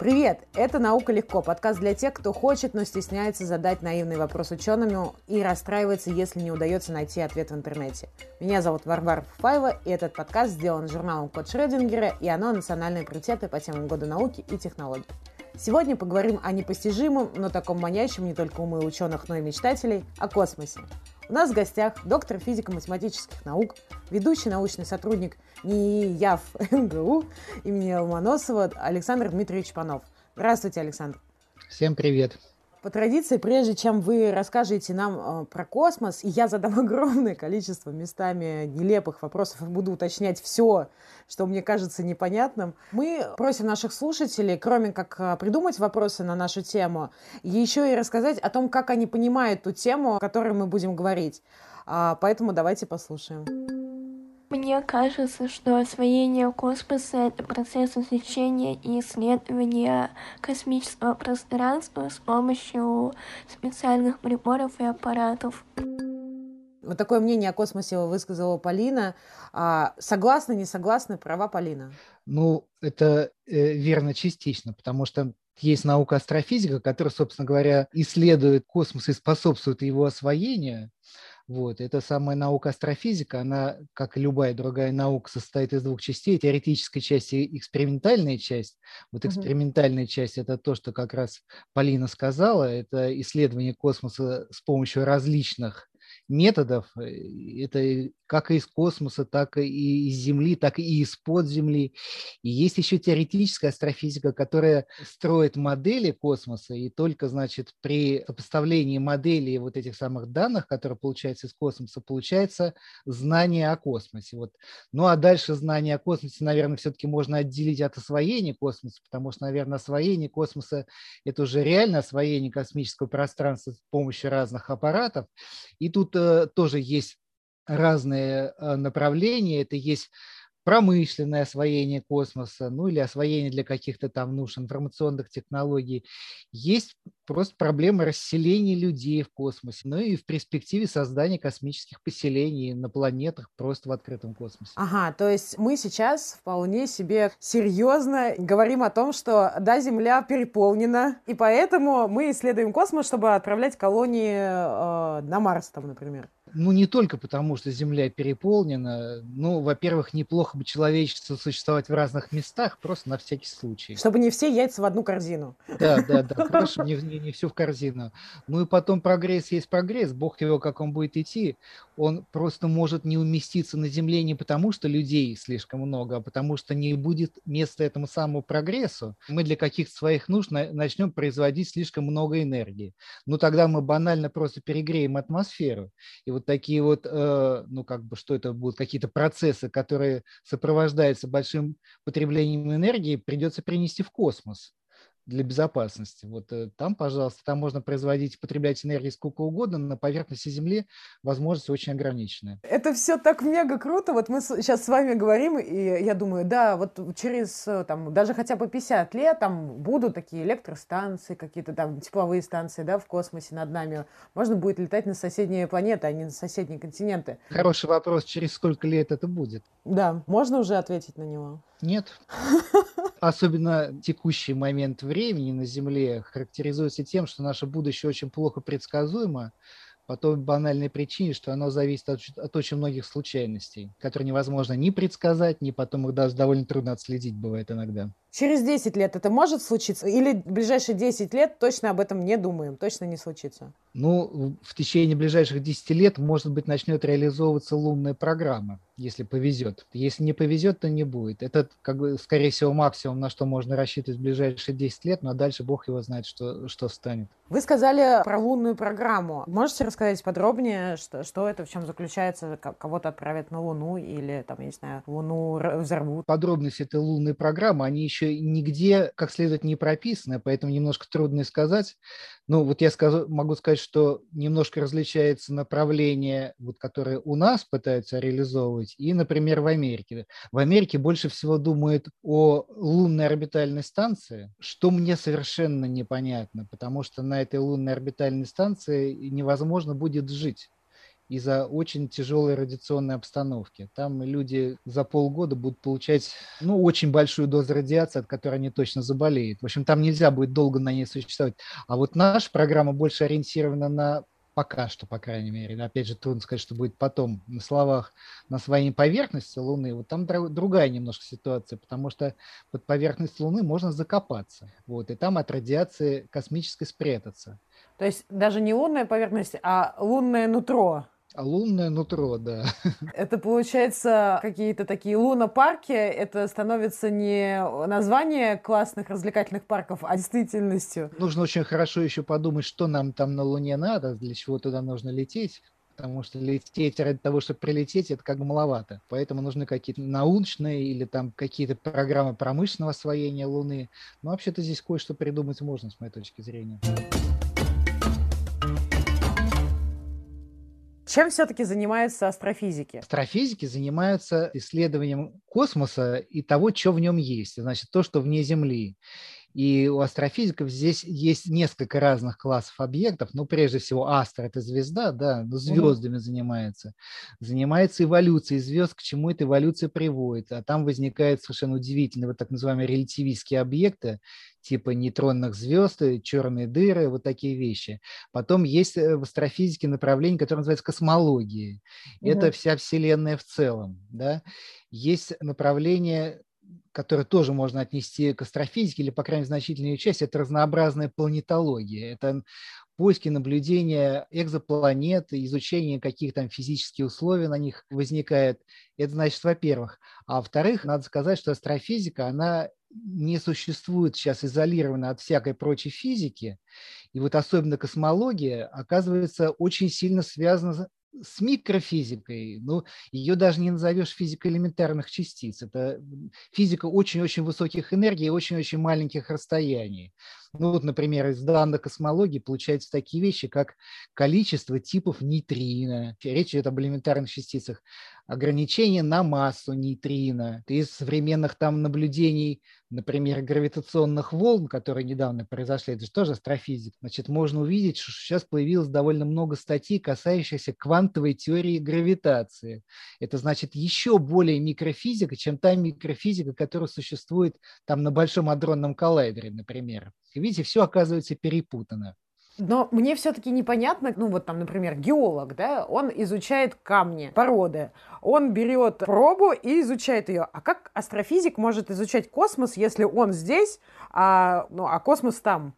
Привет! Это «Наука легко» – подкаст для тех, кто хочет, но стесняется задать наивный вопрос ученым и расстраивается, если не удается найти ответ в интернете. Меня зовут Варвара Фуфаева, и этот подкаст сделан журналом «Код Шрёдингера», и оно «Национальные приоритеты по темам года науки и технологий». Сегодня поговорим о непостижимом, но таком манящем не только умы ученых, но и мечтателей – о космосе. У нас в гостях доктор физико-математических наук, ведущий научный сотрудник НИИЯФ МГУ имени Ломоносова Александр Дмитриевич Панов. Здравствуйте, Александр. Всем привет. По традиции, прежде чем вы расскажете нам э, про космос, и я задам огромное количество местами нелепых вопросов и буду уточнять все, что мне кажется непонятным, мы просим наших слушателей, кроме как э, придумать вопросы на нашу тему, еще и рассказать о том, как они понимают ту тему, о которой мы будем говорить. А, поэтому давайте послушаем. Мне кажется, что освоение космоса — это процесс изучения и исследования космического пространства с помощью специальных приборов и аппаратов. Вот такое мнение о космосе высказала Полина. А согласны, не согласны, права Полина? Ну, это э, верно частично, потому что есть наука астрофизика, которая, собственно говоря, исследует космос и способствует его освоению. Вот. Эта самая наука астрофизика, она, как и любая другая наука, состоит из двух частей. Теоретическая часть и экспериментальная часть. Вот экспериментальная часть – это то, что как раз Полина сказала, это исследование космоса с помощью различных методов. Э, это как из космоса, так и из Земли, так и из-под Земли. И есть еще теоретическая астрофизика, которая строит модели космоса, и только, значит, при сопоставлении моделей вот этих самых данных, которые получаются из космоса, получается знание о космосе. Вот. Ну а дальше знание о космосе, наверное, все-таки можно отделить от освоения космоса, потому что, наверное, освоение космоса – это уже реально освоение космического пространства с помощью разных аппаратов. И тут тоже есть разные э, направления. Это есть промышленное освоение космоса, ну или освоение для каких-то там нужд информационных технологий. Есть просто проблема расселения людей в космосе, ну и в перспективе создания космических поселений на планетах просто в открытом космосе. Ага, то есть мы сейчас вполне себе серьезно говорим о том, что да, Земля переполнена, и поэтому мы исследуем космос, чтобы отправлять колонии э, на Марс там, например. Ну, не только потому, что Земля переполнена. Ну, во-первых, неплохо бы человечеству существовать в разных местах, просто на всякий случай. Чтобы не все яйца в одну корзину. Да, да, да, хорошо, не, не, не все в корзину. Ну и потом прогресс есть прогресс, бог его, как он будет идти. Он просто может не уместиться на Земле не потому, что людей слишком много, а потому что не будет места этому самому прогрессу. Мы для каких-то своих нужд начнем производить слишком много энергии. Ну тогда мы банально просто перегреем атмосферу. И вот такие вот, э, ну как бы, что это будут какие-то процессы, которые сопровождаются большим потреблением энергии, придется принести в космос для безопасности. Вот э, там, пожалуйста, там можно производить, потреблять энергию сколько угодно, на поверхности Земли возможности очень ограничены. Это все так мега круто. Вот мы сейчас с вами говорим, и я думаю, да, вот через э, там даже хотя бы 50 лет там будут такие электростанции, какие-то там тепловые станции, да, в космосе над нами. Можно будет летать на соседние планеты, а не на соседние континенты. Хороший вопрос, через сколько лет это будет? Да, можно уже ответить на него? Нет. Особенно текущий момент времени на Земле характеризуется тем, что наше будущее очень плохо предсказуемо, по той банальной причине, что оно зависит от, от очень многих случайностей, которые невозможно ни предсказать, ни потом их даже довольно трудно отследить бывает иногда. Через 10 лет это может случиться? Или в ближайшие 10 лет точно об этом не думаем, точно не случится? Ну, в течение ближайших 10 лет, может быть, начнет реализовываться лунная программа, если повезет. Если не повезет, то не будет. Это, как бы, скорее всего, максимум, на что можно рассчитывать в ближайшие 10 лет, но дальше Бог его знает, что, что станет. Вы сказали про лунную программу. Можете рассказать подробнее, что, что это, в чем заключается? Кого-то отправят на Луну или, там, я не знаю, Луну взорвут? Подробности этой лунной программы, они еще еще нигде как следует не прописано, поэтому немножко трудно сказать. Ну, вот я скажу, могу сказать, что немножко различается направление, вот, которое у нас пытаются реализовывать, и, например, в Америке. В Америке больше всего думают о лунной орбитальной станции, что мне совершенно непонятно, потому что на этой лунной орбитальной станции невозможно будет жить из-за очень тяжелой радиационной обстановки. Там люди за полгода будут получать ну, очень большую дозу радиации, от которой они точно заболеют. В общем, там нельзя будет долго на ней существовать. А вот наша программа больше ориентирована на пока что, по крайней мере, опять же, трудно сказать, что будет потом на словах, на своей поверхности Луны, вот там другая немножко ситуация, потому что под поверхность Луны можно закопаться, вот, и там от радиации космической спрятаться. То есть даже не лунная поверхность, а лунное нутро. А лунное нутро, да. Это получается какие-то такие лунопарки. Это становится не название классных развлекательных парков, а действительностью. Нужно очень хорошо еще подумать, что нам там на Луне надо, для чего туда нужно лететь потому что лететь ради того, чтобы прилететь, это как бы маловато. Поэтому нужны какие-то научные или там какие-то программы промышленного освоения Луны. Но вообще-то здесь кое-что придумать можно, с моей точки зрения. Чем все-таки занимаются астрофизики? Астрофизики занимаются исследованием космоса и того, что в нем есть, значит, то, что вне Земли. И у астрофизиков здесь есть несколько разных классов объектов. Ну, прежде всего, астро – это звезда, да, но звездами mm занимается. Занимается эволюцией звезд, к чему эта эволюция приводит. А там возникают совершенно удивительные вот так называемые релятивистские объекты, типа нейтронных звезд, черные дыры, вот такие вещи. Потом есть э, в астрофизике направление, которое называется космология. mm Это вся Вселенная в целом. Да? Есть направление которое тоже можно отнести к астрофизике, или, по крайней мере, значительную часть, это разнообразная планетология. Это поиски, наблюдения экзопланет, изучение каких там физических условий на них возникает. Это значит, во-первых. А во-вторых, надо сказать, что астрофизика, она не существует сейчас изолированно от всякой прочей физики. И вот особенно космология, оказывается, очень сильно связана с микрофизикой, ну, ее даже не назовешь физикой элементарных частиц. Это физика очень-очень высоких энергий и очень-очень маленьких расстояний. Ну вот, например, из данных космологии получаются такие вещи, как количество типов нейтрино. Речь идет об элементарных частицах. Ограничение на массу нейтрино. Из современных там наблюдений, например, гравитационных волн, которые недавно произошли, это же тоже астрофизик, значит, можно увидеть, что сейчас появилось довольно много статей, касающихся квантовой теории гравитации. Это значит еще более микрофизика, чем та микрофизика, которая существует там на Большом адронном коллайдере, например. Видите, все оказывается перепутано. Но мне все-таки непонятно, ну вот там, например, геолог, да, он изучает камни, породы, он берет пробу и изучает ее. А как астрофизик может изучать космос, если он здесь, а, ну, а космос там?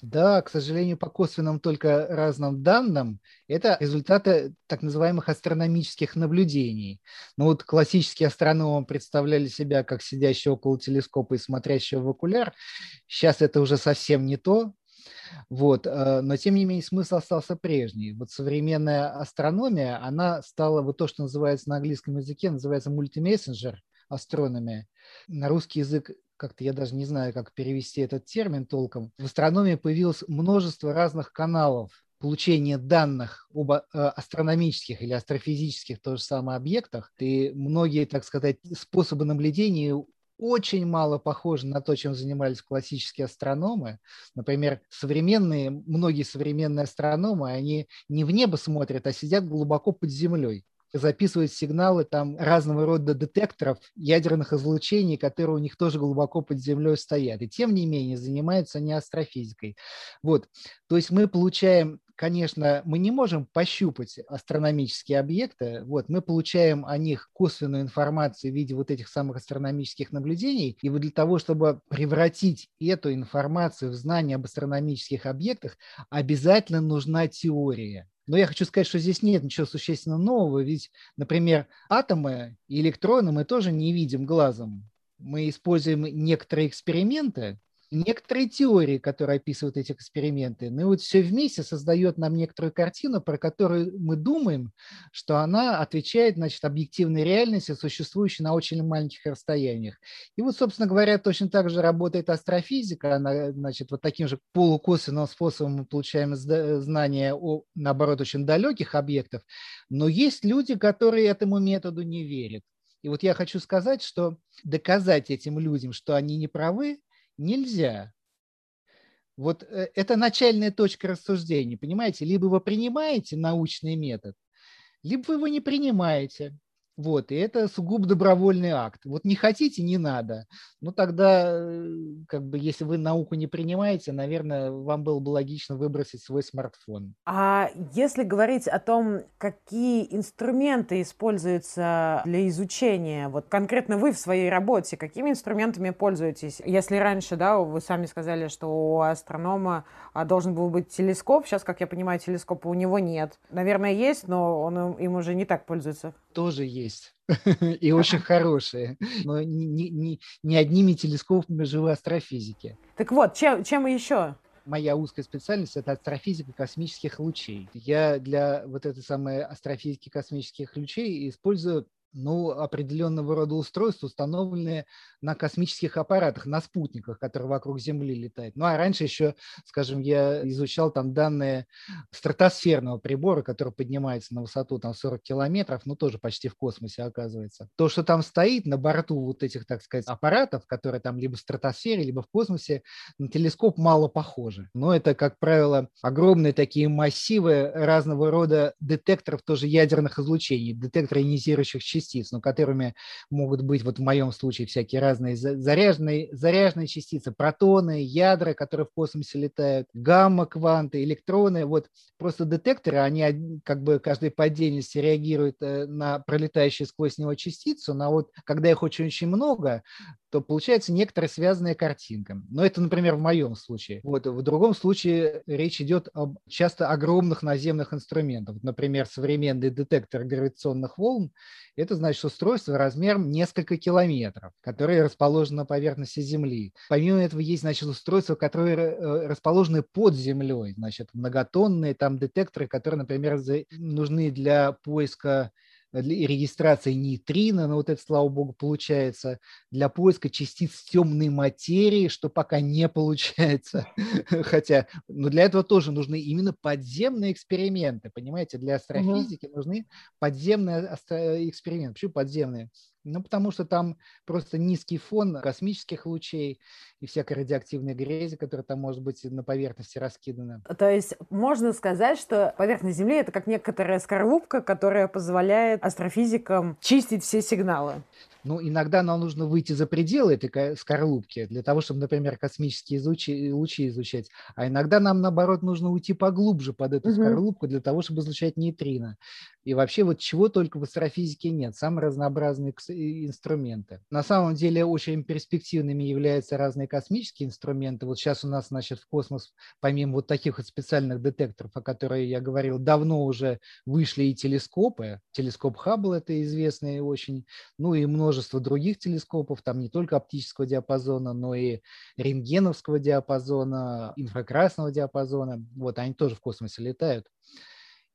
Да, к сожалению, по косвенным только разным данным, это результаты так называемых астрономических наблюдений. Ну вот классические астрономы представляли себя как сидящего около телескопа и смотрящего в окуляр. Сейчас это уже совсем не то. Вот. Э, но, тем не менее, смысл остался прежний. Вот современная астрономия, она стала вот то, что называется на английском языке, называется мультимессенджер астрономия. На русский язык как-то я даже не знаю, как перевести этот термин толком, в астрономии появилось множество разных каналов получения данных об э, астрономических или астрофизических то же самое объектах, и многие, так сказать, способы наблюдения очень мало похожи на то, чем занимались классические астрономы. Например, современные, многие современные астрономы, они не в небо смотрят, а сидят глубоко под землей записывают сигналы там разного рода детекторов ядерных излучений, которые у них тоже глубоко под землей стоят. И тем не менее занимаются не астрофизикой. Вот. То есть мы получаем конечно, мы не можем пощупать астрономические объекты, вот, мы получаем о них косвенную информацию в виде вот этих самых астрономических наблюдений, и вот для того, чтобы превратить эту информацию в знание об астрономических объектах, обязательно нужна теория. Но я хочу сказать, что здесь нет ничего существенно нового, ведь, например, атомы и электроны мы тоже не видим глазом. Мы используем некоторые эксперименты, некоторые теории, которые описывают эти эксперименты. Ну и вот все вместе создает нам некоторую картину, про которую мы думаем, что она отвечает, значит, объективной реальности, существующей на очень маленьких расстояниях. И вот, собственно говоря, точно так же работает астрофизика. Она, значит, вот таким же полукосвенным способом мы получаем знания о, наоборот, очень далеких объектов. Но есть люди, которые этому методу не верят. И вот я хочу сказать, что доказать этим людям, что они не правы, нельзя. Вот э, это начальная точка рассуждения, понимаете? Либо вы принимаете научный метод, либо вы его не принимаете. Вот, и это сугубо добровольный акт. Вот не хотите, не надо. Ну, тогда, э, как бы, если вы науку не принимаете, наверное, вам было бы логично выбросить свой смартфон. А если говорить о том, какие инструменты используются для изучения, вот конкретно вы в своей работе, какими инструментами пользуетесь? Если раньше, да, вы сами сказали, что у астронома а, должен был быть телескоп, сейчас, как я понимаю, телескопа у него нет. Наверное, есть, но он им уже не так пользуется. Тоже есть есть. И очень хорошие. Но не, не, не одними телескопами живы астрофизики. Так вот, чем, чем еще? моя узкая специальность – это астрофизика космических лучей. Я для вот этой самой астрофизики космических лучей использую ну, определенного рода устройства, установленные на космических аппаратах, на спутниках, которые вокруг Земли летают. Ну, а раньше еще, скажем, я изучал там данные стратосферного прибора, который поднимается на высоту там 40 километров, ну, тоже почти в космосе оказывается. То, что там стоит на борту вот этих, так сказать, аппаратов, которые там либо в стратосфере, либо в космосе, на телескоп мало похоже. Но это, как правило, огромные такие массивы разного рода детекторов тоже ядерных излучений, детекторы ионизирующих частиц частиц, но которыми могут быть, вот в моем случае, всякие разные заряженные, заряженные частицы, протоны, ядра, которые в космосе летают, гамма-кванты, электроны. Вот просто детекторы, они как бы каждый по отдельности реагируют э, на пролетающие сквозь него частицу, но вот когда их очень-очень много, то получается некоторая связанная картинка. Но это, например, в моем случае. Вот, в другом случае речь идет об часто огромных наземных инструментах. Например, современный детектор гравитационных волн – это значит устройство размером несколько километров, которое расположено на поверхности Земли. Помимо этого есть значит, устройства, которые э, расположены под землей, значит, многотонные там детекторы, которые, например, нужны для поиска для регистрации нейтрино, но вот это, слава богу, получается, для поиска частиц темной материи, что пока не получается. Хотя, но для этого тоже нужны именно подземные эксперименты, понимаете, для астрофизики угу. нужны подземные эксперименты. Почему подземные? Ну, потому что там просто низкий фон космических лучей и всякой радиоактивной грязи, которая там может быть на поверхности раскидана. То есть можно сказать, что поверхность Земли — это как некоторая скорлупка, которая позволяет астрофизикам чистить все сигналы. Ну, иногда нам нужно выйти за пределы этой скорлупки для того, чтобы, например, космические лучи, лучи изучать. А иногда нам, наоборот, нужно уйти поглубже под эту угу. скорлупку для того, чтобы изучать нейтрино. И вообще вот чего только в астрофизике нет. Самые разнообразные инструменты. На самом деле очень перспективными являются разные космические инструменты. Вот сейчас у нас, значит, в космос, помимо вот таких вот специальных детекторов, о которых я говорил, давно уже вышли и телескопы. Телескоп Хаббл – это известный очень, ну и множество других телескопов, там не только оптического диапазона, но и рентгеновского диапазона, инфракрасного диапазона. Вот они тоже в космосе летают.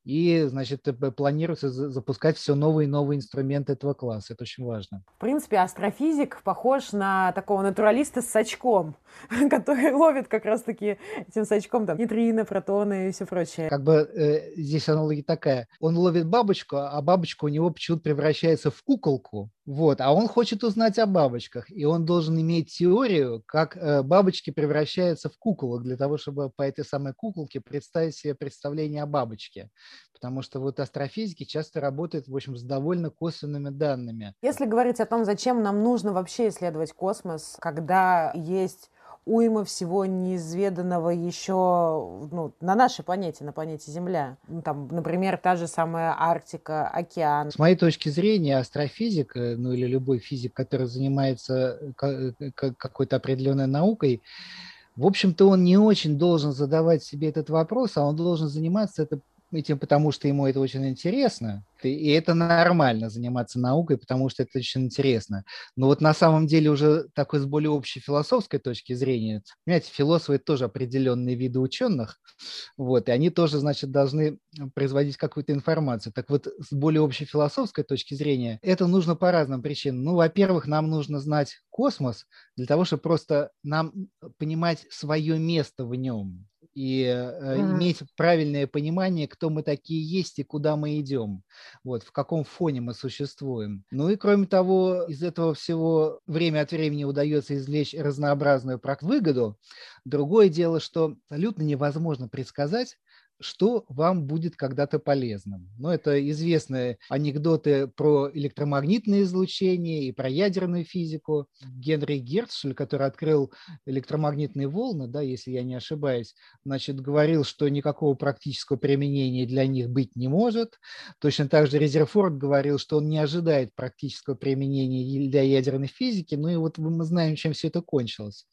И, значит, планируется запускать все новые и новые инструменты этого класса. Это очень важно. В принципе, астрофизик похож на такого натуралиста с сачком, который ловит как раз-таки этим сачком там нейтрино, протоны и все прочее. Как бы э, здесь аналогия такая. Он ловит бабочку, а бабочка у него почему-то превращается в куколку, вот, а он хочет узнать о бабочках, и он должен иметь теорию, как э, бабочки превращаются в куколок, для того, чтобы по этой самой куколке представить себе представление о бабочке. Потому что вот астрофизики часто работают, в общем, с довольно косвенными данными. Если говорить о том, зачем нам нужно вообще исследовать космос, когда есть уйма всего неизведанного еще ну, на нашей планете, на планете Земля. Ну, там, например, та же самая Арктика, океан. С моей точки зрения, астрофизик, ну или любой физик, который занимается какой-то определенной наукой, в общем-то, он не очень должен задавать себе этот вопрос, а он должен заниматься это этим, потому что ему это очень интересно, и это нормально заниматься наукой, потому что это очень интересно. Но вот на самом деле уже такой с более общей философской точки зрения, понимаете, философы это тоже определенные виды ученых, вот, и они тоже, значит, должны производить какую-то информацию. Так вот, с более общей философской точки зрения, это нужно по разным причинам. Ну, во-первых, нам нужно знать космос для того, чтобы просто нам понимать свое место в нем и mm-hmm. иметь правильное понимание, кто мы такие есть и куда мы идем вот, в каком фоне мы существуем. Ну и кроме того, из этого всего время от времени удается извлечь разнообразную выгоду. Другое дело, что абсолютно невозможно предсказать, что вам будет когда-то полезным. Ну, это известные анекдоты про электромагнитное излучение и про ядерную физику. Генри Герцшель, который открыл электромагнитные волны, да, если я не ошибаюсь, значит, говорил, что никакого практического применения для них быть не может. Точно так же Резерфорд говорил, что он не ожидает практического применения для ядерной физики. Ну и вот мы знаем, чем все это кончилось.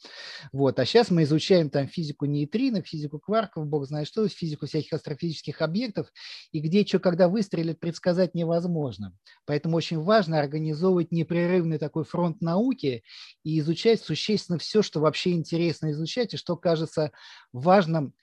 Вот. А сейчас мы изучаем там физику нейтрино, физику кварков, бог знает что, физику всяких астрофизических объектов, и где что когда выстрелит, предсказать невозможно. Поэтому очень важно организовывать непрерывный такой фронт науки и изучать существенно все, что вообще интересно изучать, и что кажется важным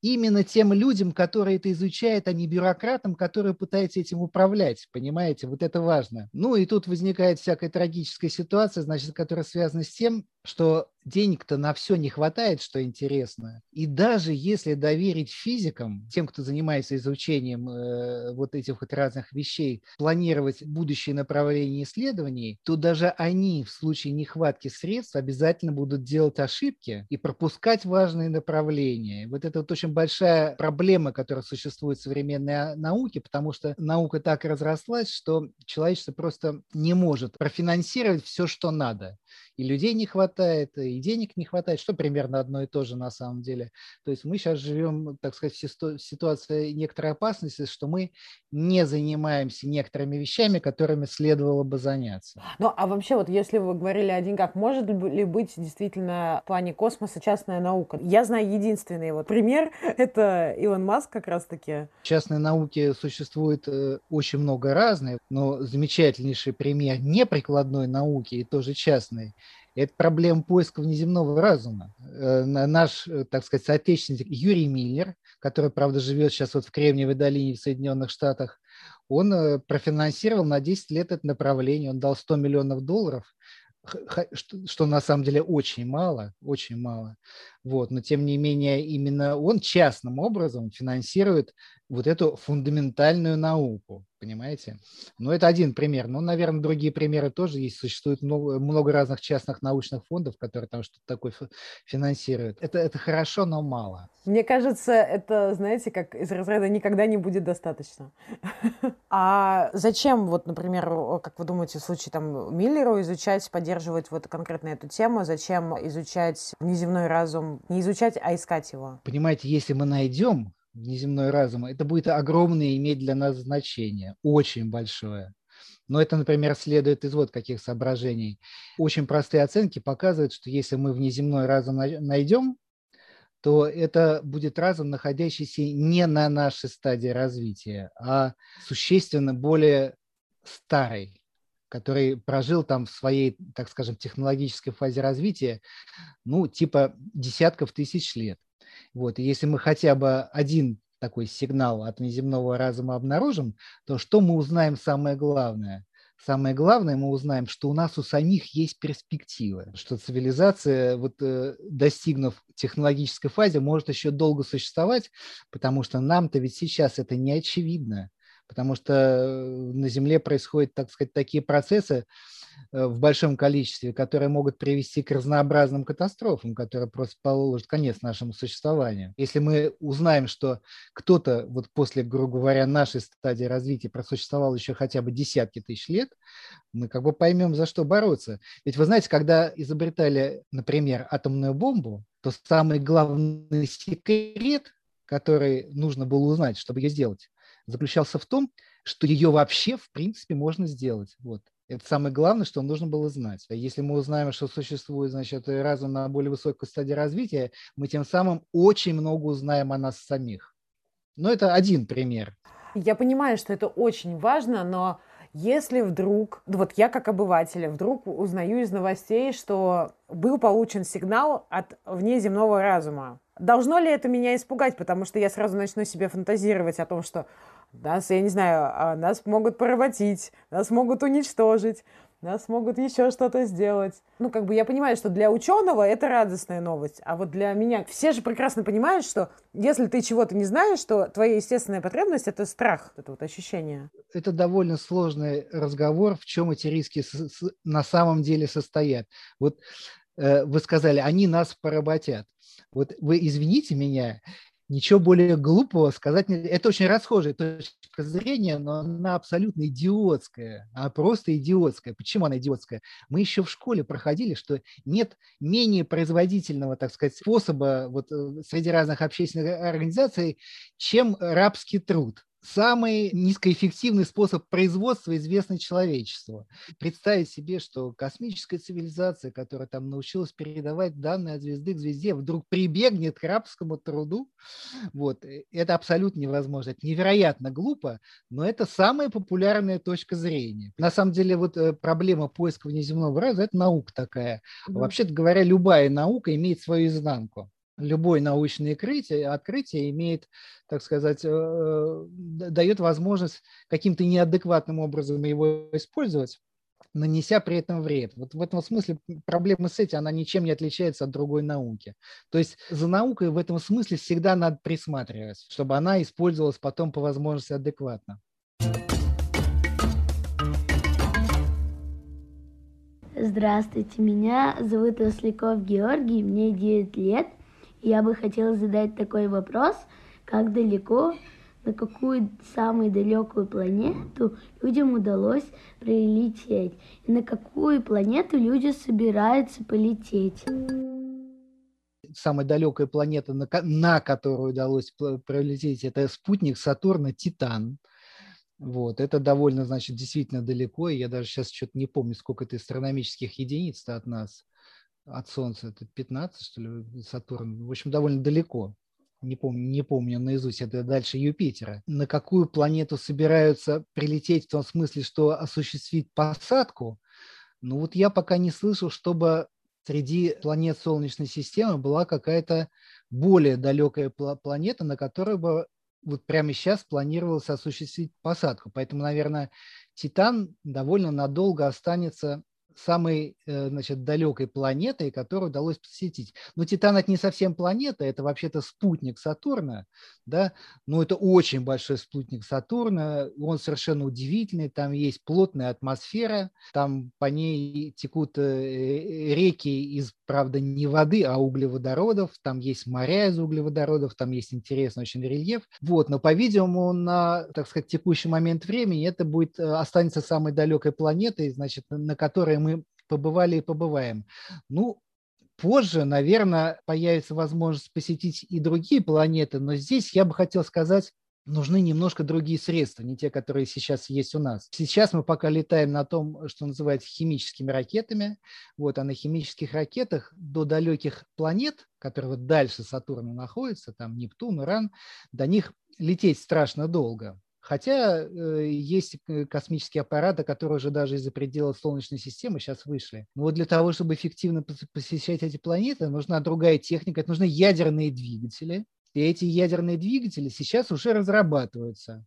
именно тем людям, которые это изучают, а не бюрократам, которые пытаются этим управлять. Понимаете, вот это важно. Ну и тут возникает всякая трагическая ситуация, значит, которая связана с тем, что денег-то на все не хватает, что интересно. И даже если доверить физикам, тем, кто занимается изучением э, вот этих вот разных вещей, планировать будущее направление исследований, то даже они в случае нехватки средств обязательно будут делать ошибки и пропускать важные направления. Вот это вот очень большая проблема, которая существует в современной науке, потому что наука так разрослась, что человечество просто не может профинансировать все, что надо и людей не хватает, и денег не хватает, что примерно одно и то же на самом деле. То есть мы сейчас живем, так сказать, в ситуации некоторой опасности, что мы не занимаемся некоторыми вещами, которыми следовало бы заняться. Ну, а вообще, вот если вы говорили о деньгах, может ли быть действительно в плане космоса частная наука? Я знаю единственный вот пример, это Илон Маск как раз-таки. Частной науки существует э, очень много разных, но замечательнейший пример неприкладной науки и тоже частной – это проблема поиска внеземного разума. Э, наш, э, так сказать, соотечественник Юрий Миллер, который, правда, живет сейчас вот в Кремниевой долине в Соединенных Штатах, он э, профинансировал на 10 лет это направление, он дал 100 миллионов долларов, что на самом деле очень мало, очень мало. Вот, но тем не менее именно он частным образом финансирует вот эту фундаментальную науку, понимаете? Ну, это один пример. Ну, наверное, другие примеры тоже есть. Существует много, много разных частных научных фондов, которые там что-то такое финансируют. Это, это хорошо, но мало. Мне кажется, это, знаете, как из разряда никогда не будет достаточно. А зачем, вот, например, как вы думаете, в случае там Миллеру изучать, поддерживать вот конкретно эту тему? Зачем изучать внеземной разум? Не изучать, а искать его? Понимаете, если мы найдем внеземной разум, это будет огромное иметь для нас значение, очень большое. Но это, например, следует из вот каких соображений. Очень простые оценки показывают, что если мы внеземной разум найдем, то это будет разум, находящийся не на нашей стадии развития, а существенно более старый, который прожил там в своей, так скажем, технологической фазе развития, ну, типа десятков тысяч лет. Вот, и если мы хотя бы один такой сигнал от внеземного разума обнаружим, то что мы узнаем самое главное? Самое главное, мы узнаем, что у нас у самих есть перспективы, что цивилизация, вот, э, достигнув технологической фазе, может еще долго существовать, потому что нам-то ведь сейчас это не очевидно, потому что э, на Земле происходят, так сказать, такие процессы, Э, в большом количестве, которые могут привести к разнообразным катастрофам, которые просто положат конец нашему существованию. Если мы узнаем, что кто-то вот после, грубо говоря, нашей стадии развития просуществовал еще хотя бы десятки тысяч лет, мы как бы поймем, за что бороться. Ведь вы знаете, когда изобретали, например, атомную бомбу, то самый главный секрет, который нужно было узнать, чтобы ее сделать, заключался в том, что ее вообще, в принципе, можно сделать. Вот. Это самое главное, что нужно было знать. А если мы узнаем, что существует значит, разум на более высокой стадии развития, мы тем самым очень много узнаем о нас самих. Но это один пример. Я понимаю, что это очень важно, но если вдруг, вот я как обыватель, вдруг узнаю из новостей, что был получен сигнал от внеземного разума, должно ли это меня испугать? Потому что я сразу начну себе фантазировать о том, что нас, я не знаю, а, нас могут поработить, нас могут уничтожить, нас могут еще что-то сделать. Ну, как бы я понимаю, что для ученого это радостная новость, а вот для меня все же прекрасно понимают, что если ты чего-то не знаешь, то твоя естественная потребность – это страх, это вот ощущение. Это довольно сложный разговор, в чем эти риски на самом деле состоят. Вот э, вы сказали, они нас поработят. Вот вы извините меня, Ничего более глупого сказать нельзя. Это очень расхожая точка зрения, но она абсолютно идиотская. Она просто идиотская. Почему она идиотская? Мы еще в школе проходили, что нет менее производительного, так сказать, способа вот э, среди разных общественных организаций, чем рабский труд самый низкоэффективный способ производства, известный человечеству. Представить себе, что космическая цивилизация, которая там научилась передавать данные от звезды к звезде, вдруг прибегнет к рабскому труду, вот, э, это абсолютно невозможно. Это невероятно глупо, но это самая популярная точка зрения. На самом деле, вот э, проблема поиска внеземного раза – это наука такая. Вообще-то говоря, любая наука имеет свою изнанку любое научное открытие, открытие имеет, так сказать, э, э, дает возможность каким-то неадекватным образом его использовать, нанеся при этом вред. Вот в этом смысле проблема с этим, она ничем не отличается от другой науки. То есть за наукой в этом смысле всегда надо присматривать, чтобы она использовалась потом по возможности адекватно. Здравствуйте, меня зовут Осляков Георгий, мне 9 лет. Я бы хотела задать такой вопрос, как далеко, на какую самую далекую планету людям удалось прилететь, и на какую планету люди собираются полететь. Самая далекая планета, на, на которую удалось пролететь, это спутник Сатурна Титан. Вот, это довольно, значит, действительно далеко, и я даже сейчас что-то не помню, сколько это астрономических единиц от нас от Солнца, это 15, что ли, Сатурн. В общем, довольно далеко. Не помню, не помню наизусть, это дальше Юпитера. На какую планету собираются прилететь в том смысле, что осуществить посадку? Ну вот я пока не слышал, чтобы среди планет Солнечной системы была какая-то более далекая планета, на которой бы вот прямо сейчас планировалось осуществить посадку. Поэтому, наверное, Титан довольно надолго останется самой э, значит, далекой планетой, которую удалось посетить. Но Титан это не совсем планета, это вообще-то спутник Сатурна, да, но это очень большой спутник Сатурна, он совершенно удивительный, там есть плотная атмосфера, там по ней текут э, реки из, правда, не воды, а углеводородов, там есть моря из углеводородов, там есть интересный очень рельеф, вот, но, по-видимому, на, так сказать, текущий момент времени это будет, э, останется самой далекой планетой, значит, на которой мы мы побывали и побываем. Ну, позже, наверное, появится возможность посетить и другие планеты, но здесь я бы хотел сказать, нужны немножко другие средства, не те, которые сейчас есть у нас. Сейчас мы пока летаем на том, что называется химическими ракетами, вот, а на химических ракетах до далеких планет, которые вот дальше Сатурна находятся, там Нептун, Уран, до них лететь страшно долго. Хотя э, есть э, космические аппараты, которые уже даже из-за пределов Солнечной системы сейчас вышли. Но вот для того, чтобы эффективно посещать эти планеты, нужна другая техника, это нужны ядерные двигатели. И эти ядерные двигатели сейчас уже разрабатываются.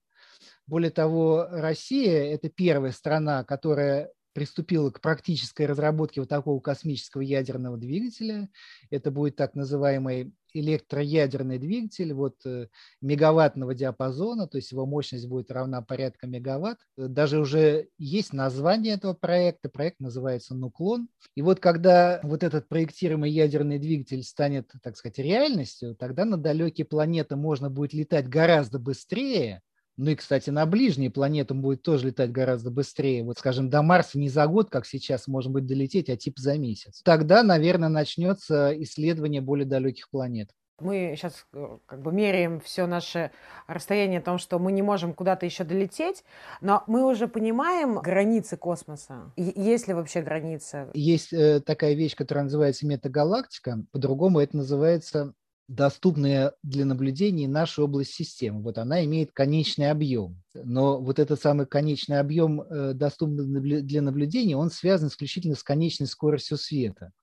Более того, Россия – это первая страна, которая приступила к практической разработке вот такого космического ядерного двигателя. Это будет так называемый электроядерный двигатель вот, э, мегаваттного диапазона, то есть его мощность будет равна порядка мегаватт. Даже уже есть название этого проекта, проект называется «Нуклон». И вот когда вот этот проектируемый ядерный двигатель станет, так сказать, реальностью, тогда на далекие планеты можно будет летать гораздо быстрее, ну и, кстати, на ближние планеты будет тоже летать гораздо быстрее. Вот, скажем, до Марса не за год, как сейчас, может быть, долететь, а типа за месяц. Тогда, наверное, начнется исследование более далеких планет. Мы сейчас э, как бы меряем все наше расстояние о том, что мы не можем куда-то еще долететь, но мы уже понимаем границы космоса. Есть ли вообще границы? Есть э, такая вещь, которая называется метагалактика. По-другому это называется доступная для наблюдений наша область системы. Вот она имеет конечный объем. Но вот этот самый конечный объем, э, доступный для наблюдения, он связан исключительно с конечной скоростью света.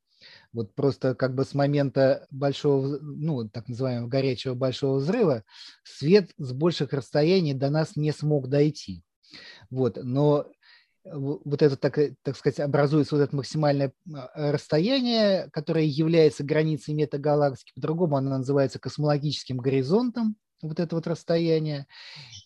Вот просто как бы с момента большого, ну, так называемого горячего большого взрыва, свет с больших расстояний до нас не смог дойти. Вот. Но вот это, так, э, так сказать, образуется вот это максимальное а, расстояние, которое является границей метагалактики, по-другому оно называется космологическим горизонтом, вот это вот расстояние.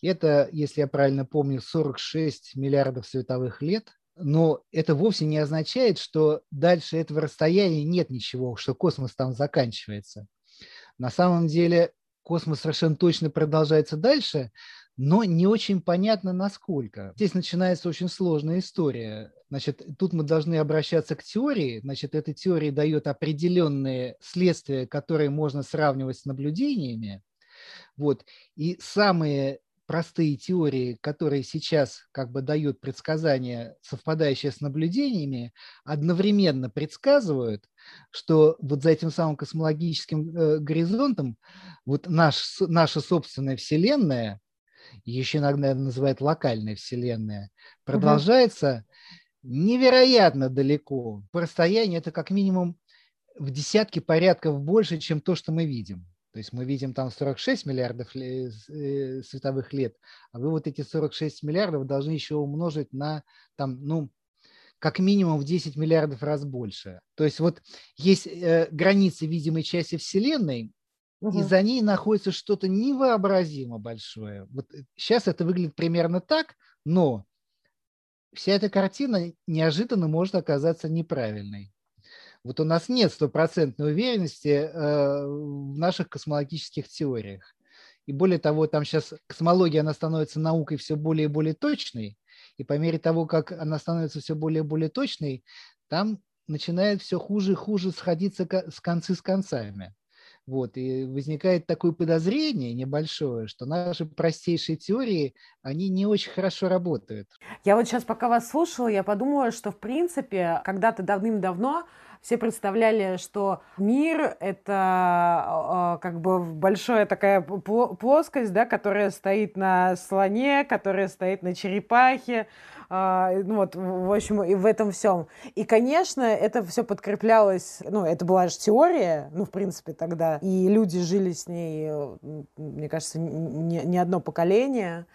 Это, если я правильно помню, 46 миллиардов световых лет. Но это вовсе не означает, что дальше этого расстояния нет ничего, что космос там заканчивается. На самом деле космос совершенно точно продолжается дальше, но не очень понятно, насколько. Здесь начинается очень сложная история. Значит, тут мы должны обращаться к теории. Значит, эта теория дает определенные следствия, которые можно сравнивать с наблюдениями. Вот. И самые простые теории, которые сейчас как бы дают предсказания, совпадающие с наблюдениями, одновременно предсказывают, что вот за этим самым космологическим э, горизонтом вот наш, наша собственная Вселенная, еще иногда называют локальная Вселенная, продолжается угу. невероятно далеко. По расстоянию это как минимум в десятки порядков больше, чем то, что мы видим. То есть мы видим там 46 миллиардов э, световых лет, а вы вот эти 46 миллиардов должны еще умножить на там, ну, как минимум в 10 миллиардов раз больше. То есть вот есть э, границы видимой части Вселенной, угу. и за ней находится что-то невообразимо большое. Вот сейчас это выглядит примерно так, но вся эта картина неожиданно может оказаться неправильной. Вот у нас нет стопроцентной уверенности э, в наших космологических теориях. И более того, там сейчас космология, она становится наукой все более и более точной, и по мере того, как она становится все более и более точной, там начинает все хуже и хуже сходиться с концы с концами. Вот, и возникает такое подозрение небольшое, что наши простейшие теории, они не очень хорошо работают. Я вот сейчас, пока вас слушала, я подумала, что, в принципе, когда-то давным-давно все представляли, что мир — это э, как бы большая такая плоскость, да, которая стоит на слоне, которая стоит на черепахе, э, ну вот, в общем, и в этом всем. И, конечно, это все подкреплялось, ну, это была же теория, ну, в принципе, тогда, и люди жили с ней, мне кажется, не, не одно поколение,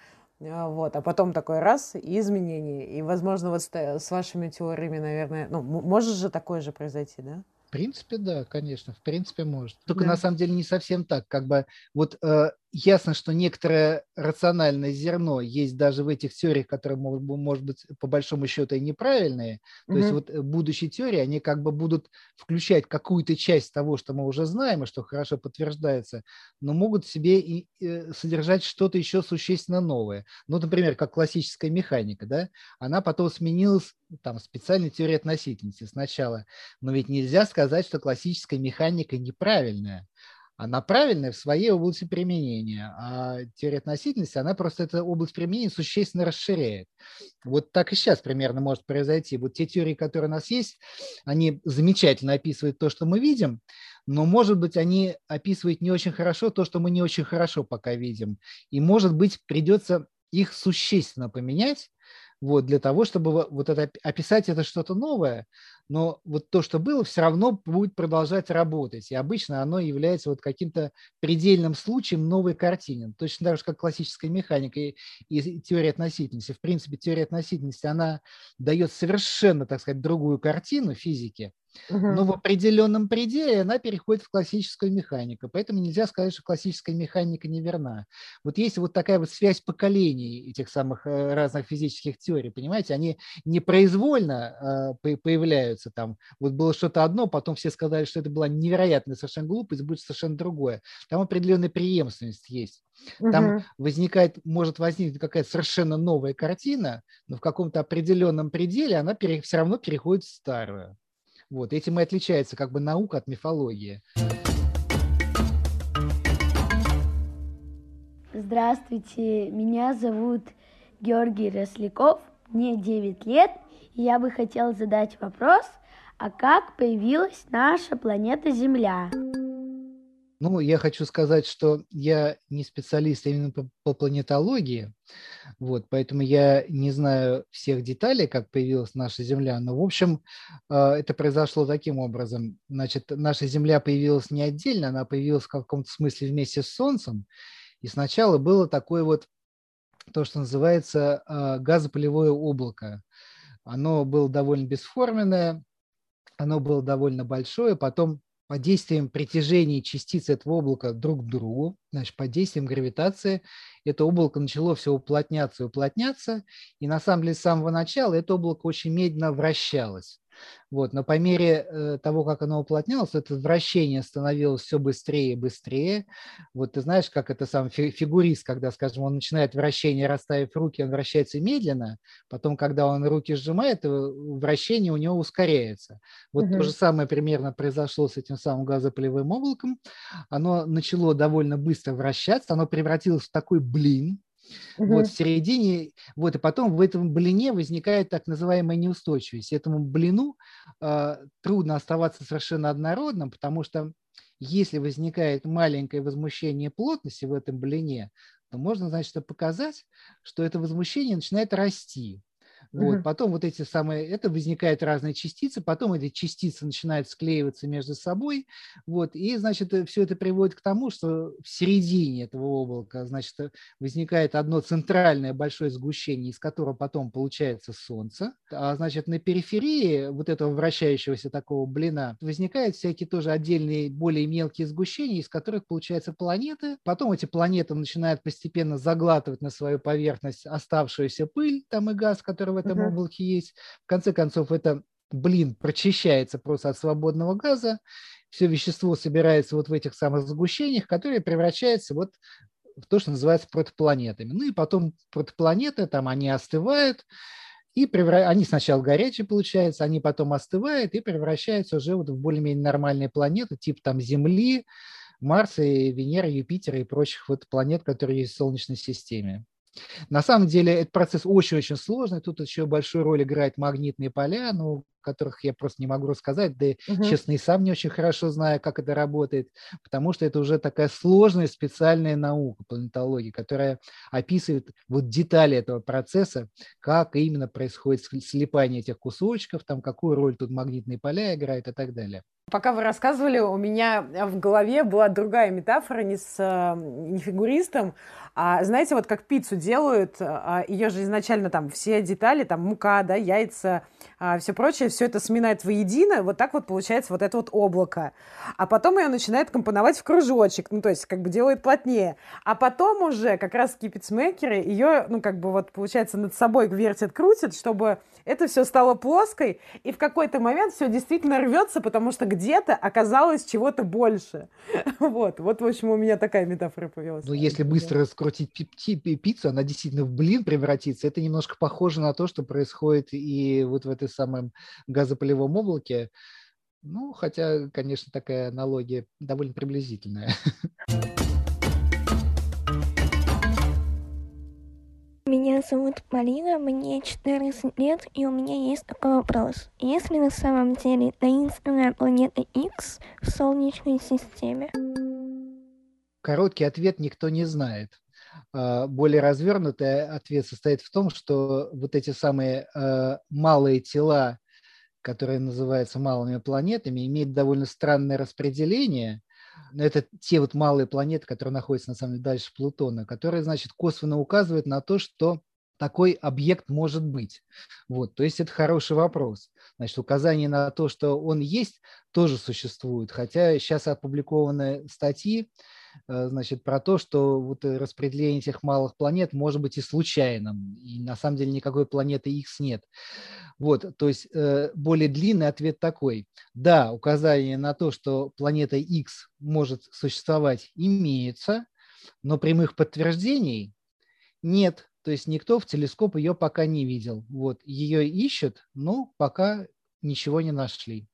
вот, а потом такой раз и изменение. И, возможно, вот с, с вашими теориями, наверное, ну, может же такое же произойти, да? В принципе, да, конечно, в принципе может. Только да. на самом деле не совсем так. Как бы вот э, ясно, что некоторое рациональное зерно есть даже в этих теориях, которые могут, может быть по большому счету и неправильные. То угу. есть вот э, будущие теории, они как бы будут включать какую-то часть того, что мы уже знаем и что хорошо подтверждается, но могут в себе и э, содержать что-то еще существенно новое. Ну, например, как классическая механика, да, она потом сменилась там специальной теорией относительности сначала. Но ведь нельзя сказать, что классическая механика неправильная она правильная в своей области применения, а теория относительности, она просто эту область применения существенно расширяет. Вот так и сейчас примерно может произойти. Вот те теории, которые у нас есть, они замечательно описывают то, что мы видим, но, может быть, они описывают не очень хорошо то, что мы не очень хорошо пока видим. И, может быть, придется их существенно поменять, вот, для того, чтобы вот это, описать это что-то новое, но вот то, что было, все равно будет продолжать работать. И обычно оно является вот каким-то предельным случаем новой картины. Точно так же, как классическая механика и, и теория относительности. В принципе, теория относительности, она дает совершенно, так сказать, другую картину физики, но в определенном пределе она переходит в классическую механику. Поэтому нельзя сказать, что классическая механика неверна. Вот есть вот такая вот связь поколений этих самых э, разных физических теорий, понимаете? Они непроизвольно э, появляются там. Вот было что-то одно, потом все сказали, что это была невероятная совершенно глупость, будет совершенно другое. Там определенная преемственность есть. Там угу. возникает, может возникнуть какая-то совершенно новая картина, но в каком-то определенном пределе она пере, все равно переходит в старую. Вот, этим и отличается как бы наука от мифологии. Здравствуйте, меня зовут Георгий Росляков, мне 9 лет, и я бы хотел задать вопрос, а как появилась наша планета Земля? Ну, я хочу сказать, что я не специалист именно по, по планетологии, вот, поэтому я не знаю всех деталей, как появилась наша Земля, но, в общем, а, это произошло таким образом. Значит, наша Земля появилась не отдельно, она появилась в каком-то смысле вместе с Солнцем, и сначала было такое вот то, что называется а, газопылевое облако. Оно было довольно бесформенное, оно было довольно большое, потом под действием притяжения частиц этого облака друг к другу, значит, под действием гравитации, это облако начало все уплотняться и уплотняться, и на самом деле с самого начала это облако очень медленно вращалось. Вот, но по мере э, того, как оно уплотнялось, это вращение становилось все быстрее и быстрее. Вот ты знаешь, как это сам фигурист, когда, скажем, он начинает вращение, расставив руки, он вращается медленно, потом, когда он руки сжимает, э, вращение у него ускоряется. Вот угу. то же самое примерно произошло с этим самым газопылевым облаком. Оно начало довольно быстро вращаться, оно превратилось в такой блин, Угу. Вот в середине, вот и потом в этом блине возникает так называемая неустойчивость. Этому блину э, трудно оставаться совершенно однородным, потому что если возникает маленькое возмущение плотности в этом блине, то можно, значит, показать, что это возмущение начинает расти. Вот, угу. Потом вот эти самые, это возникают разные частицы, потом эти частицы начинают склеиваться между собой, вот, и, значит, э, все это приводит к тому, что в середине этого облака, значит, э, возникает одно центральное большое сгущение, из которого потом получается Солнце, а, значит, на периферии вот этого вращающегося такого блина возникают всякие тоже отдельные более мелкие сгущения, из которых получаются планеты, потом эти планеты начинают постепенно заглатывать на свою поверхность оставшуюся пыль, там и газ, который в этом uh-huh. облаке есть. В конце концов, это, блин, прочищается просто от свободного газа, все вещество собирается вот в этих самых сгущениях, которые превращаются вот в то, что называется протопланетами. Ну и потом протопланеты, там они остывают, и превра... они сначала горячие получаются, они потом остывают и превращаются уже вот в более-менее нормальные планеты, типа там Земли, Марса, Венеры, Юпитера и прочих вот планет, которые есть в Солнечной системе. На самом деле этот процесс очень-очень сложный. Тут еще большую роль играют магнитные поля, ну, которых я просто не могу рассказать, да угу. честно, и сам не очень хорошо знаю, как это работает, потому что это уже такая сложная специальная наука планетологии, которая описывает вот детали этого процесса, как именно происходит слипание этих кусочков, там какую роль тут магнитные поля играют и так далее. Пока вы рассказывали, у меня в голове была другая метафора, не с э, не фигуристом, а знаете, вот как пиццу делают, а, ее же изначально там все детали, там мука, да, яйца, а, все прочее, все это сминает воедино, вот так вот получается вот это вот облако. А потом ее начинает компоновать в кружочек, ну, то есть как бы делает плотнее. А потом уже как раз пиццмейкеры ее, ну, как бы вот получается над собой вертят, крутят, чтобы это все стало плоской, и в какой-то момент все действительно рвется, потому что где-то оказалось чего-то больше. Вот, вот, в общем, у меня такая метафора появилась. Ну, если быстро раскрутить пиццу, она действительно в блин превратится. Это немножко похоже на то, что происходит и вот в этой самом газопылевом облаке. Ну, хотя, конечно, такая аналогия довольно приблизительная. Зовут Марина, мне 14 лет, и у меня есть такой вопрос. Есть ли на самом деле таинственная планета X в Солнечной системе? Короткий ответ никто не знает. А, более развернутый ответ состоит в том, что вот эти самые а, малые тела, которые называются малыми планетами, имеют довольно странное распределение, это те вот малые планеты, которые находятся на самом деле дальше Плутона, которые, значит, косвенно указывают на то, что такой объект может быть? Вот, то есть это хороший вопрос. Значит, указание на то, что он есть, тоже существует. Хотя сейчас опубликованы статьи, Э, значит, про то, что вот распределение этих малых планет может быть и случайным, и на самом деле никакой планеты X нет. Вот, то есть э, более длинный ответ такой. Да, указание на то, что планета X может существовать, имеется, но прямых подтверждений нет. То есть никто в телескоп ее пока не видел. Вот, ее ищут, но пока ничего не нашли.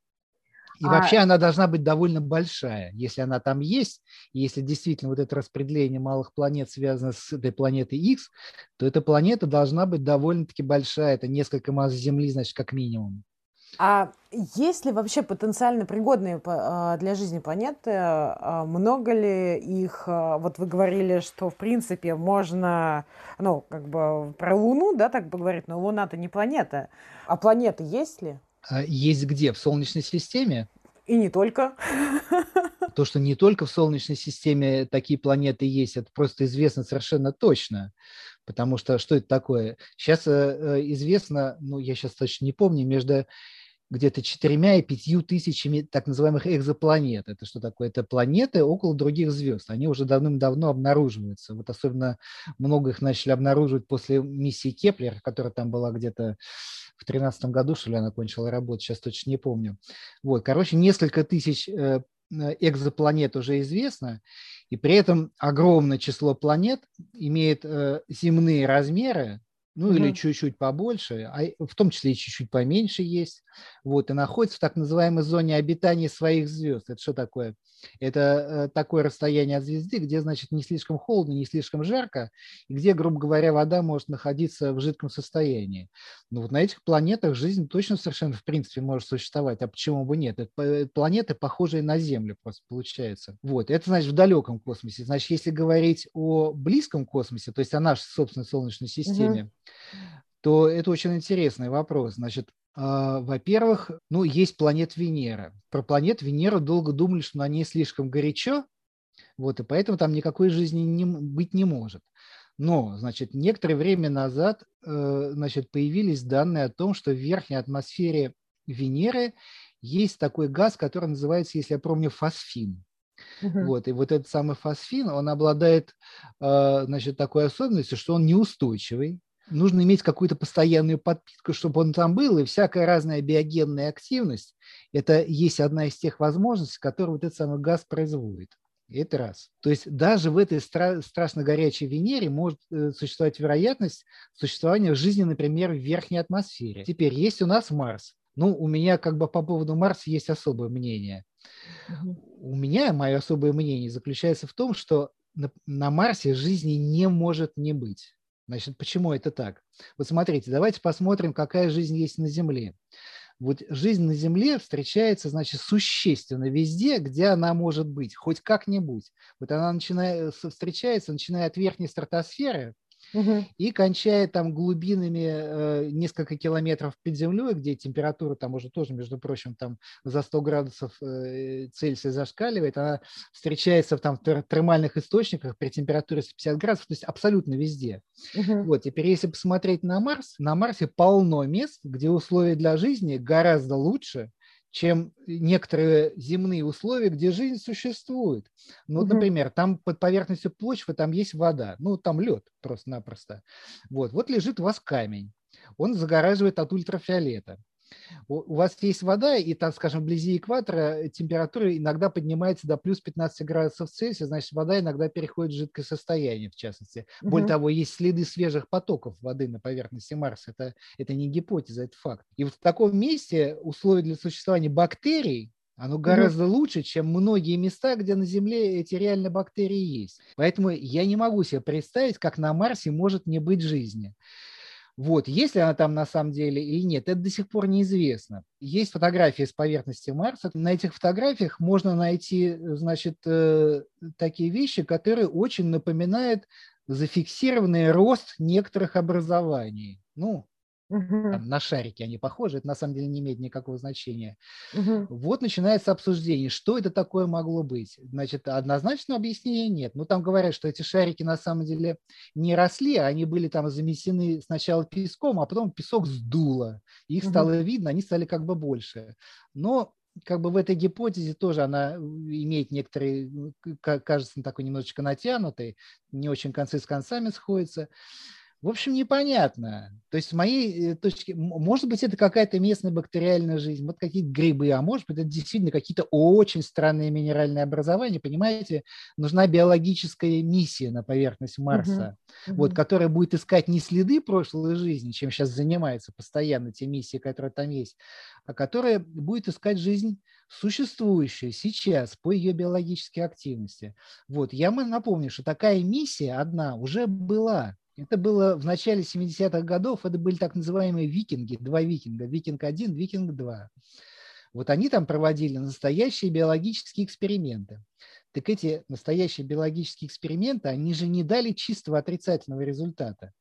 И а... вообще она должна быть довольно большая. Если она там есть, и если действительно вот это распределение малых планет связано с этой планетой X, то эта планета должна быть довольно-таки большая. Это несколько масс Земли, значит, как минимум. А есть ли вообще потенциально пригодные а, для жизни планеты? А много ли их? А, вот вы говорили, что в принципе можно, ну, как бы про Луну, да, так бы говорить, но Луна-то не планета. А планеты есть ли? Есть где? В Солнечной системе? И не только. То, что не только в Солнечной системе такие планеты есть, это просто известно совершенно точно. Потому что что это такое? Сейчас э, э, известно, ну, я сейчас точно не помню, между где-то четырьмя и пятью тысячами так называемых экзопланет. Это что такое? Это планеты около других звезд. Они уже давным-давно обнаруживаются. Вот особенно много их начали обнаруживать после миссии Кеплер, которая там была где-то в 2013 году, что ли, она кончила работу, сейчас точно не помню. Вот, короче, несколько тысяч э, экзопланет уже известно, и при этом огромное число планет имеет э, земные размеры, ну угу. или чуть-чуть побольше, а в том числе и чуть-чуть поменьше есть, вот, и находится в так называемой зоне обитания своих звезд. Это что такое? Это э, такое расстояние от звезды, где, значит, не слишком холодно, не слишком жарко, и где, грубо говоря, вода может находиться в жидком состоянии. Но вот на этих планетах жизнь точно совершенно, в принципе, может существовать. А почему бы нет? Это планеты, похожие на Землю, просто получается. Вот, это, значит, в далеком космосе. Значит, если говорить о близком космосе, то есть о нашей собственной Солнечной системе, угу то это очень интересный вопрос. Значит, во-первых, ну, есть планета Венера. Про планету Венеру долго думали, что на ней слишком горячо, вот, и поэтому там никакой жизни не, быть не может. Но, значит, некоторое время назад, э, значит, появились данные о том, что в верхней атмосфере Венеры есть такой газ, который называется, если я помню, фосфин. Uh-huh. Вот, и вот этот самый фосфин, он обладает, э, значит, такой особенностью, что он неустойчивый, нужно иметь какую-то постоянную подпитку, чтобы он там был, и всякая разная биогенная активность – это есть одна из тех возможностей, которую вот этот самый газ производит. Это раз. То есть даже в этой стра- страшно горячей Венере может э, существовать вероятность существования жизни, например, в верхней атмосфере. Теперь есть у нас Марс. Ну, у меня как бы по поводу Марса есть особое мнение. У меня мое особое мнение заключается в том, что на, на Марсе жизни не может не быть. Значит, почему это так? Вот смотрите, давайте посмотрим, какая жизнь есть на Земле. Вот жизнь на Земле встречается, значит, существенно везде, где она может быть, хоть как-нибудь. Вот она начинает, встречается, начиная от верхней стратосферы, угу. и кончая там глубинами э, несколько километров под землей, где температура там уже тоже, между прочим, там за 100 градусов э, Цельсия зашкаливает, она встречается в там термальных источниках при температуре 150 градусов, то есть абсолютно везде. Угу. Вот, теперь если посмотреть на Марс, на Марсе полно мест, где условия для жизни гораздо лучше, чем некоторые земные условия, где жизнь существует. Ну, угу. например, там под поверхностью почвы там есть вода, ну, там лед просто-напросто. Вот, вот лежит у вас камень, он загораживает от ультрафиолета у вас есть вода, и там, скажем, вблизи экватора температура иногда поднимается до плюс 15 градусов Цельсия, значит, вода иногда переходит в жидкое состояние, в частности. Угу. Более того, есть следы свежих потоков воды на поверхности Марса. Это, это не гипотеза, это факт. И вот в таком месте условия для существования бактерий оно гораздо угу. лучше, чем многие места, где на Земле эти реально бактерии есть. Поэтому я не могу себе представить, как на Марсе может не быть жизни. Вот, есть ли она там на самом деле или нет, это до сих пор неизвестно. Есть фотографии с поверхности Марса. На этих фотографиях можно найти, значит, э, такие вещи, которые очень напоминают зафиксированный рост некоторых образований. Ну, Угу. Там, на шарики они похожи, это на самом деле не имеет никакого значения. Угу. Вот начинается обсуждение, что это такое могло быть. Значит, однозначного объяснения нет. Ну, там говорят, что эти шарики на самом деле не росли, а они были там замесены сначала песком, а потом песок сдуло. Их угу. стало видно, они стали как бы больше. Но как бы в этой гипотезе тоже она имеет некоторые, кажется, такой немножечко натянутый, не очень концы с концами сходятся. В общем, непонятно. То есть с моей э, точки, может быть, это какая-то местная бактериальная жизнь, вот какие-то грибы, а может быть, это действительно какие-то очень странные минеральные образования. Понимаете, нужна биологическая миссия на поверхность Марса, uh-huh. вот, которая будет искать не следы прошлой жизни, чем сейчас занимается постоянно те миссии, которые там есть, а которая будет искать жизнь существующую сейчас по ее биологической активности. Вот, я напомню, что такая миссия одна уже была это было в начале 70-х годов, это были так называемые викинги, два викинга, викинг-1, викинг-2. Вот они там проводили настоящие биологические эксперименты. Так эти настоящие биологические эксперименты, они же не дали чистого отрицательного результата.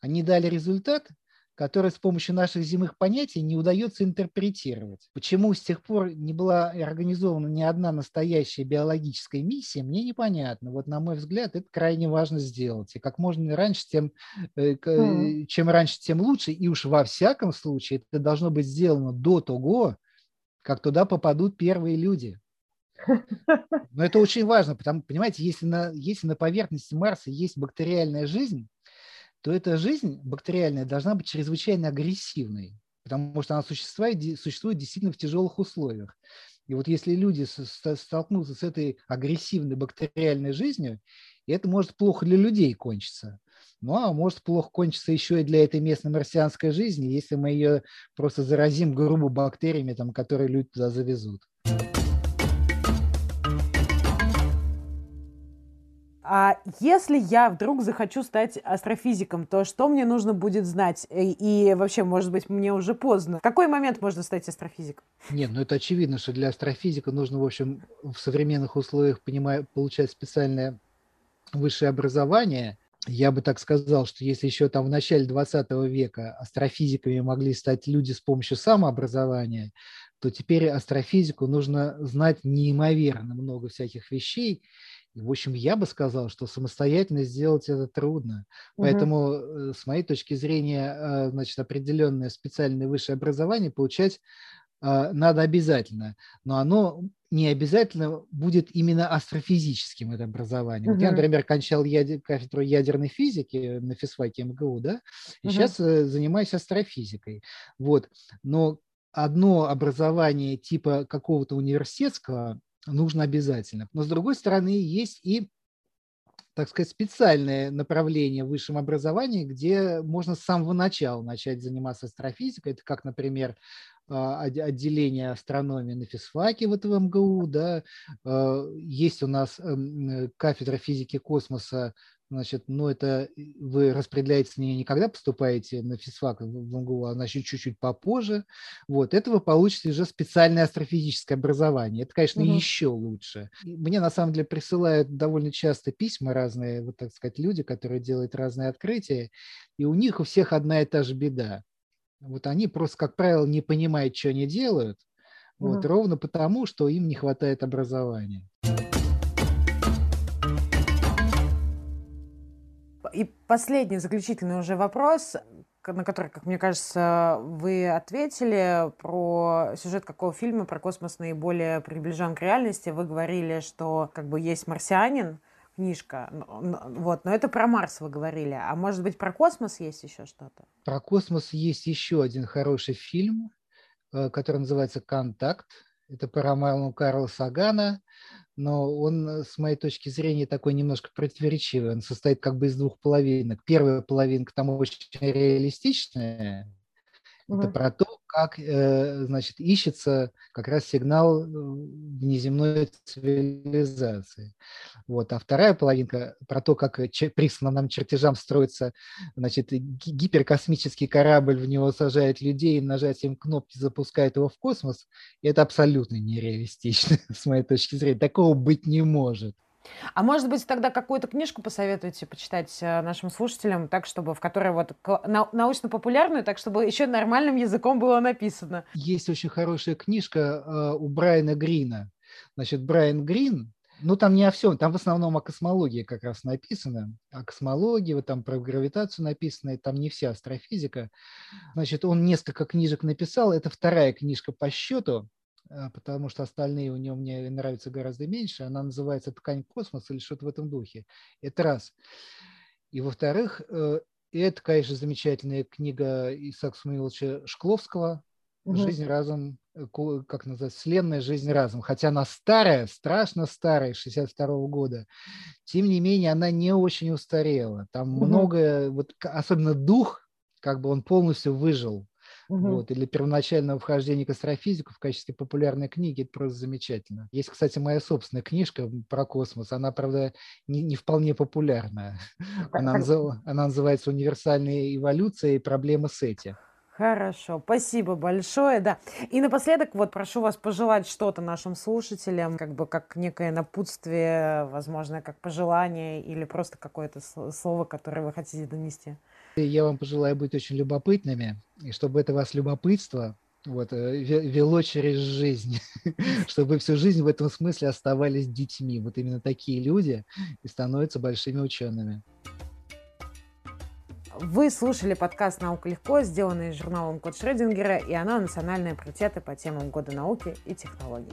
Они дали результат, которые с помощью наших земных понятий не удается интерпретировать. Почему с тех пор не была организована ни одна настоящая биологическая миссия, мне непонятно. Вот на мой взгляд, это крайне важно сделать. И как можно раньше, тем, mm. чем раньше, тем лучше. И уж во всяком случае это должно быть сделано до того, как туда попадут первые люди. Но это очень важно, потому, понимаете, если на, если на поверхности Марса есть бактериальная жизнь, то эта жизнь бактериальная должна быть чрезвычайно агрессивной. потому что она существует, существует действительно в тяжелых условиях. И вот если люди столкнутся с этой агрессивной бактериальной жизнью, это может плохо для людей кончиться. Ну, а может плохо кончиться еще и для этой местной марсианской жизни, если мы ее просто заразим грубо бактериями, там, которые люди туда завезут. А если я вдруг захочу стать астрофизиком, то что мне нужно будет знать? И, и вообще, может быть, мне уже поздно. В какой момент можно стать астрофизиком? Нет, ну это очевидно, что для астрофизика нужно, в общем, в современных условиях понимая, получать специальное высшее образование. Я бы так сказал, что если еще там в начале 20 века астрофизиками могли стать люди с помощью самообразования, то теперь астрофизику нужно знать неимоверно много всяких вещей, в общем, я бы сказал, что самостоятельно сделать это трудно. Угу. Поэтому, э, с моей точки зрения, э, значит, определенное специальное высшее образование получать э, надо обязательно. Но оно не обязательно будет именно астрофизическим, это образование. Угу. Вот я, например, кончал ядер, кафедру ядерной физики на физфаке МГУ, да, и угу. сейчас занимаюсь астрофизикой. Вот. Но одно образование типа какого-то университетского нужно обязательно. Но с другой стороны, есть и так сказать, специальное направление в высшем образовании, где можно с самого начала начать заниматься астрофизикой. Это как, например, а, отделение астрономии на физфаке вот в МГУ, да, а, есть у нас эм, кафедра физики космоса Значит, ну это вы распределяетесь не, не когда поступаете на физфак в МГУ, а значит чуть-чуть попозже. Вот, это вы получите уже специальное астрофизическое образование. Это, конечно, угу. еще лучше. Мне на самом деле присылают довольно часто письма разные, вот так сказать, люди, которые делают разные открытия, и у них у всех одна и та же беда. Вот они просто, как правило, не понимают, что они делают, угу. вот, ровно потому, что им не хватает образования. И последний, заключительный уже вопрос, на который, как мне кажется, вы ответили про сюжет какого фильма про космос наиболее приближен к реальности. Вы говорили, что как бы есть марсианин, книжка, вот, но это про Марс вы говорили. А может быть про космос есть еще что-то? Про космос есть еще один хороший фильм, э, который называется «Контакт». Это по роману Карла Сагана но он, э, с моей точки зрения, такой немножко противоречивый. Он состоит как бы из двух половинок. Первая половинка там очень реалистичная. Угу. Это про то, как, э, значит, ищется как раз сигнал э, внеземной цивилизации. Вот. А вторая половинка про то, как присланным нам чертежам строится значит, гиперкосмический корабль, в него сажает людей, нажатием кнопки запускает его в космос. Это абсолютно нереалистично, с моей точки зрения. Такого быть не может. А может быть, тогда какую-то книжку посоветуете почитать э, нашим слушателям, так, чтобы, в которой вот научно-популярную, так, чтобы еще нормальным языком было написано? Есть очень хорошая книжка э, у Брайана Грина. Значит, Брайан Грин, ну, там не о всем, там в основном о космологии как раз написано, о космологии, вот там про гравитацию написано, и там не вся астрофизика. Значит, он несколько книжек написал, это вторая книжка по счету, потому что остальные у него мне нравятся гораздо меньше. Она называется «Ткань космоса» или что-то в этом духе. Это раз. И во-вторых, э, это, конечно, замечательная книга Исаака Самуиловича Шкловского «Жизнь, разум», э, как называется, «Вселенная, жизнь, разум». Хотя она старая, страшно старая, 62 -го года. Тем не менее, она не очень устарела. Там угу. много, вот, особенно дух, как бы он полностью выжил Угу. Вот, или первоначального вхождения к астрофизику в качестве популярной книги, это просто замечательно. Есть, кстати, моя собственная книжка про космос, она, правда, не, не вполне популярная. Она, назыв, она называется «Универсальная эволюция и проблемы сети». Хорошо, спасибо большое, да. И напоследок, вот прошу вас пожелать что-то нашим слушателям, как бы как некое напутствие, возможно, как пожелание или просто какое-то слово, которое вы хотите донести. Я вам пожелаю быть очень любопытными, и чтобы это вас любопытство вот, э, вело через жизнь, чтобы всю жизнь в этом смысле оставались детьми. Вот именно такие люди и становятся большими учеными. Вы слушали подкаст «Наука легко», сделанный журналом Код Шрёдингера, и она национальные приоритеты по темам года науки и технологий.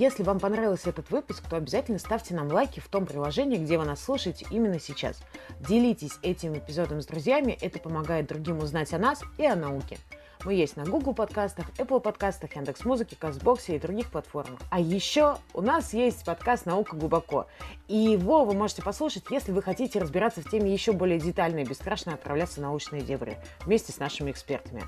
Если вам понравился этот выпуск, то обязательно ставьте нам лайки в том приложении, где вы нас слушаете именно сейчас. Делитесь этим эпизодом с друзьями, это помогает другим узнать о нас и о науке. Мы есть на Google подкастах, Apple подкастах, Яндекс.Музыке, Казбоксе и других платформах. А еще у нас есть подкаст «Наука глубоко». И его вы можете послушать, если вы хотите разбираться в теме еще более детально и бесстрашно отправляться в научные дебри вместе с нашими экспертами.